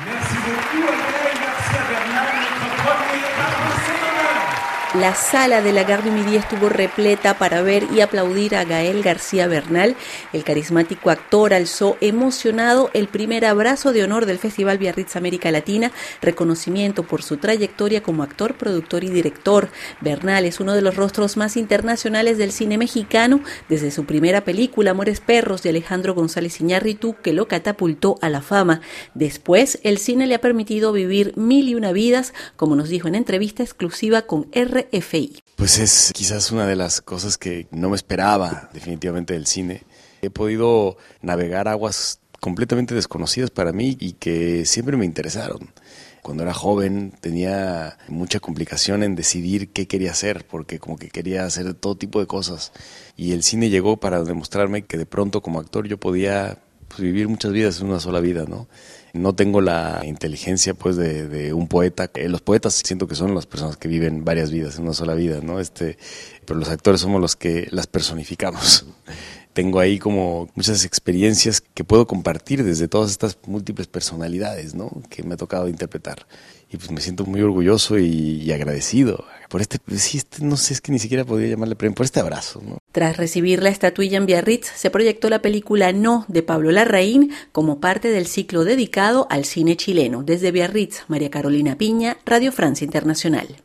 Merci beaucoup, André, merci à Bernard. La sala de la Gare du Midi estuvo repleta para ver y aplaudir a Gael García Bernal. El carismático actor alzó emocionado el primer abrazo de honor del Festival Biarritz América Latina, reconocimiento por su trayectoria como actor, productor y director. Bernal es uno de los rostros más internacionales del cine mexicano desde su primera película Amores Perros de Alejandro González Iñárritu que lo catapultó a la fama. Después, el cine le ha permitido vivir mil y una vidas, como nos dijo en entrevista exclusiva con R pues es quizás una de las cosas que no me esperaba definitivamente del cine. He podido navegar aguas completamente desconocidas para mí y que siempre me interesaron. Cuando era joven tenía mucha complicación en decidir qué quería hacer, porque como que quería hacer todo tipo de cosas. Y el cine llegó para demostrarme que de pronto como actor yo podía pues, vivir muchas vidas en una sola vida, ¿no? No tengo la inteligencia pues de, un poeta. Eh, los poetas siento que son las personas que viven varias vidas en una sola vida, ¿no? Este, pero los actores somos los que las personificamos. Tengo ahí como muchas experiencias que puedo compartir desde todas estas múltiples personalidades, ¿no? Que me ha tocado interpretar. Y pues me siento muy orgulloso y, agradecido por este, sí, este, no sé, es que ni siquiera podría llamarle premio, por este abrazo, ¿no? Tras recibir la estatuilla en Biarritz, se proyectó la película No de Pablo Larraín como parte del ciclo dedicado al cine chileno. Desde Biarritz, María Carolina Piña, Radio Francia Internacional.